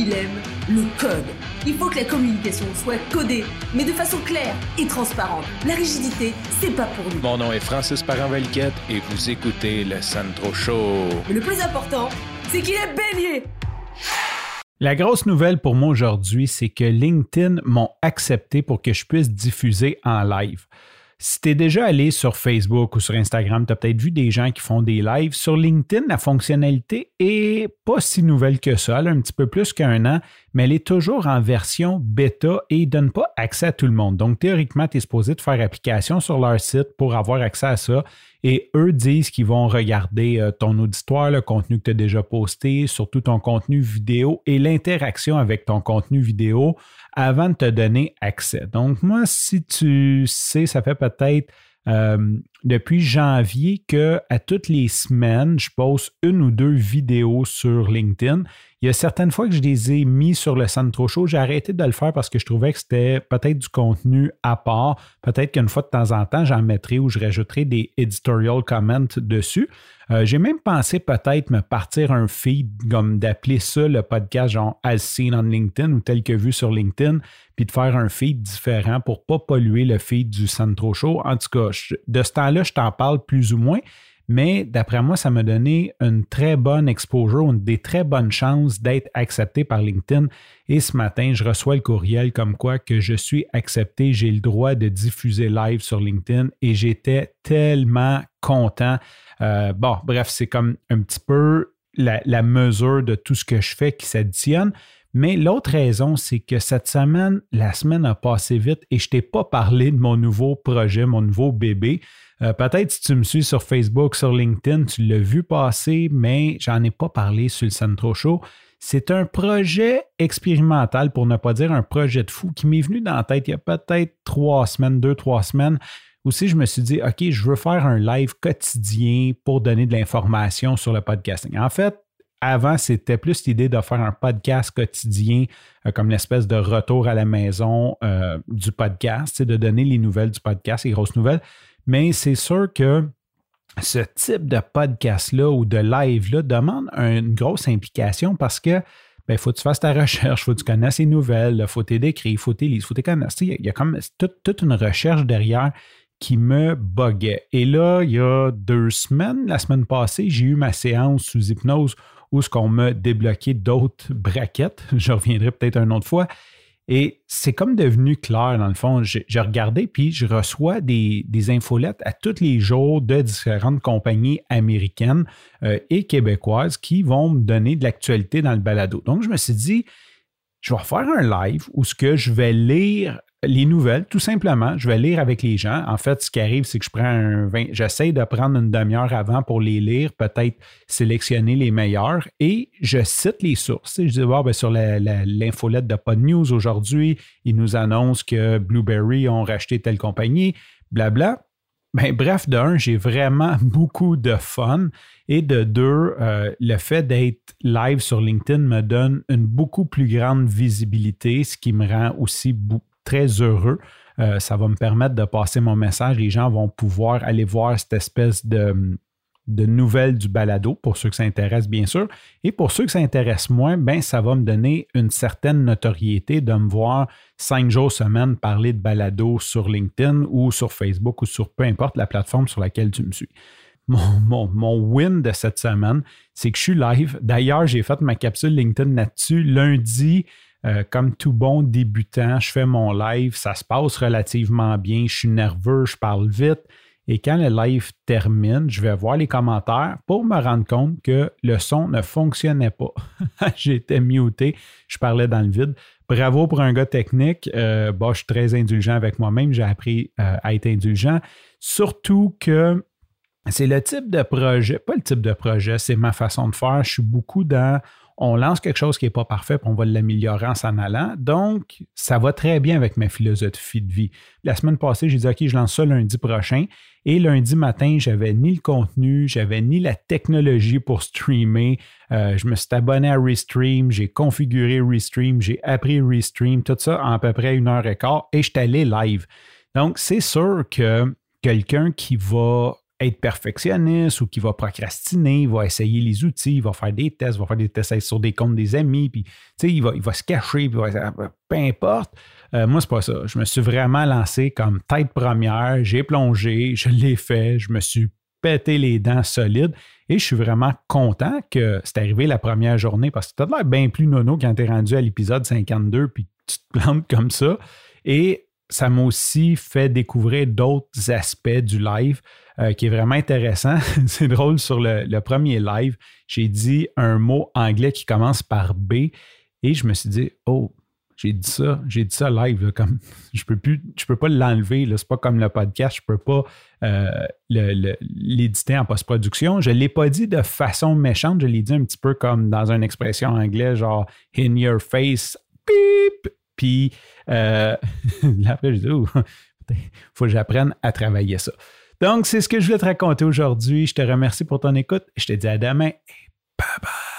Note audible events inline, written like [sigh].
il aime le code. Il faut que la communication soit codée, mais de façon claire et transparente. La rigidité, c'est pas pour nous. Mon nom est Francis parent et vous écoutez le Sandro Show. Mais le plus important, c'est qu'il est bélier. La grosse nouvelle pour moi aujourd'hui, c'est que LinkedIn m'ont accepté pour que je puisse diffuser en live. Si tu es déjà allé sur Facebook ou sur Instagram, tu as peut-être vu des gens qui font des lives. Sur LinkedIn, la fonctionnalité est pas si nouvelle que ça. Elle a un petit peu plus qu'un an, mais elle est toujours en version bêta et ne donne pas accès à tout le monde. Donc, théoriquement, tu es supposé de faire application sur leur site pour avoir accès à ça. Et eux disent qu'ils vont regarder euh, ton auditoire, le contenu que tu as déjà posté, surtout ton contenu vidéo et l'interaction avec ton contenu vidéo avant de te donner accès. Donc, moi, si tu sais, ça fait peut-être euh, depuis janvier que à toutes les semaines, je poste une ou deux vidéos sur LinkedIn. Il y a certaines fois que je les ai mis sur le trop chaud. J'ai arrêté de le faire parce que je trouvais que c'était peut-être du contenu à part. Peut-être qu'une fois de temps en temps, j'en mettrai ou je rajouterai des editorial comments dessus. Euh, j'ai même pensé peut-être me partir un feed, comme d'appeler ça le podcast genre As Seen on LinkedIn ou tel que vu sur LinkedIn, puis de faire un feed différent pour ne pas polluer le feed du Centro Show. En tout cas, de ce temps-là, je t'en parle plus ou moins. Mais d'après moi, ça m'a donné une très bonne exposure, des très bonnes chances d'être accepté par LinkedIn. Et ce matin, je reçois le courriel comme quoi que je suis accepté, j'ai le droit de diffuser live sur LinkedIn et j'étais tellement content. Euh, bon, bref, c'est comme un petit peu la, mesure de tout ce que je fais qui s'additionne. Mais l'autre raison, c'est que cette semaine, la semaine a passé vite et je t'ai pas parlé de mon nouveau projet, mon nouveau bébé. Euh, peut-être si tu me suis sur Facebook, sur LinkedIn, tu l'as vu passer, mais j'en ai pas parlé sur le Centro Show. C'est un projet expérimental, pour ne pas dire un projet de fou, qui m'est venu dans la tête il y a peut-être trois semaines, deux, trois semaines. Aussi, je me suis dit, OK, je veux faire un live quotidien pour donner de l'information sur le podcasting. En fait, avant, c'était plus l'idée de faire un podcast quotidien, euh, comme l'espèce de retour à la maison euh, du podcast, de donner les nouvelles du podcast, les grosses nouvelles. Mais c'est sûr que ce type de podcast-là ou de live-là demande une grosse implication parce que il ben, faut que tu fasses ta recherche, il faut que tu connaisses les nouvelles, il faut t'aider il faut t'aider, il faut t'aider. Il y a comme toute, une recherche derrière qui me buguait. Et là, il y a deux semaines, la semaine passée, j'ai eu ma séance sous hypnose où ce qu'on m'a débloqué d'autres braquettes. [laughs] Je reviendrai peut-être une autre fois. Et c'est comme devenu clair, dans le fond. J'ai regardé, puis je reçois des, infolettes à tous les jours de différentes compagnies américaines euh, et québécoises qui vont me donner de l'actualité dans le balado. Donc, je me suis dit, je vais faire un live où ce que je vais lire les nouvelles, tout simplement. Je vais lire avec les gens. En fait, ce qui arrive, c'est que je prends un 20, j'essaie de prendre une demi-heure avant pour les lire, peut-être sélectionner les meilleurs et je cite les sources. Je dis, ben, sur l'infolette de Pod News aujourd'hui, ils nous annoncent que Blueberry ont racheté telle compagnie, blabla. Ben, bref, de un, j'ai vraiment [laughs] beaucoup de fun. Et de deux, euh, le fait d'être live sur LinkedIn me donne une beaucoup plus grande visibilité, ce qui me rend aussi beaucoup très heureux. Euh, ça va me permettre de passer mon message. Les gens vont pouvoir aller voir cette espèce de, de nouvelles du balado, pour ceux que ça intéresse, bien sûr. Et pour ceux que ça intéresse moins, ben, ça va me donner une certaine notoriété de me voir cinq jours semaine parler de balado sur LinkedIn ou sur Facebook ou sur peu importe la plateforme sur laquelle tu me suis. Mon, mon, mon win de cette semaine, c'est que je suis live. D'ailleurs, j'ai fait ma capsule LinkedIn là-dessus lundi. Euh, comme tout bon débutant, je fais mon live, ça se passe relativement bien, je suis nerveux, je parle vite. Et quand le live termine, je vais voir les commentaires pour me rendre compte que le son ne fonctionnait pas. [laughs] J'étais muté, je parlais dans le vide. Bravo pour un gars technique. Euh, je suis très indulgent avec moi-même. J'ai appris euh, à être indulgent. Surtout que c'est le type de projet, pas le type de projet, c'est ma façon de faire. Je suis beaucoup dans on lance quelque chose qui n'est pas parfait, puis on va l'améliorer en s'en allant. Donc, ça va très bien avec ma philosophie de vie. La semaine passée, j'ai dit, OK, je lance ça lundi prochain. Et lundi matin, j'avais ni le contenu, j'avais ni la technologie pour streamer. Euh, je me suis abonné à Restream, j'ai configuré Restream, j'ai appris Restream, tout ça en à peu près une heure et quart, et je suis allé live. Donc, c'est sûr que quelqu'un qui va être perfectionniste ou qui va procrastiner, il va essayer les outils, il va faire des tests, il va faire des tests sur des comptes des amis, puis il va, il va se cacher, puis peu importe. Euh, moi, c'est pas ça. Je me suis vraiment lancé comme tête première, j'ai plongé, je l'ai fait, je me suis pété les dents solides et je suis vraiment content que c'est arrivé la première journée parce que tu as l'air bien plus nono quand tu es rendu à l'épisode 52 puis tu te plantes comme ça. Et ça m'a aussi fait découvrir d'autres aspects du live euh, qui est vraiment intéressant. [laughs] c'est drôle, sur le, premier live, j'ai dit un mot anglais qui commence par B et je me suis dit, oh, j'ai dit ça, j'ai dit ça live, comme [laughs] je peux plus, je peux pas l'enlever, c'est pas comme le podcast, je peux pas euh, l'éditer en post-production. Je l'ai pas dit de façon méchante, je l'ai dit un petit peu comme dans une expression anglaise, genre in your face, beep, puis euh, [laughs] après, je dis, il faut que j'apprenne à travailler ça. Donc, c'est ce que je voulais te raconter aujourd'hui. Je te remercie pour ton écoute. Je te dis à demain et bye bye.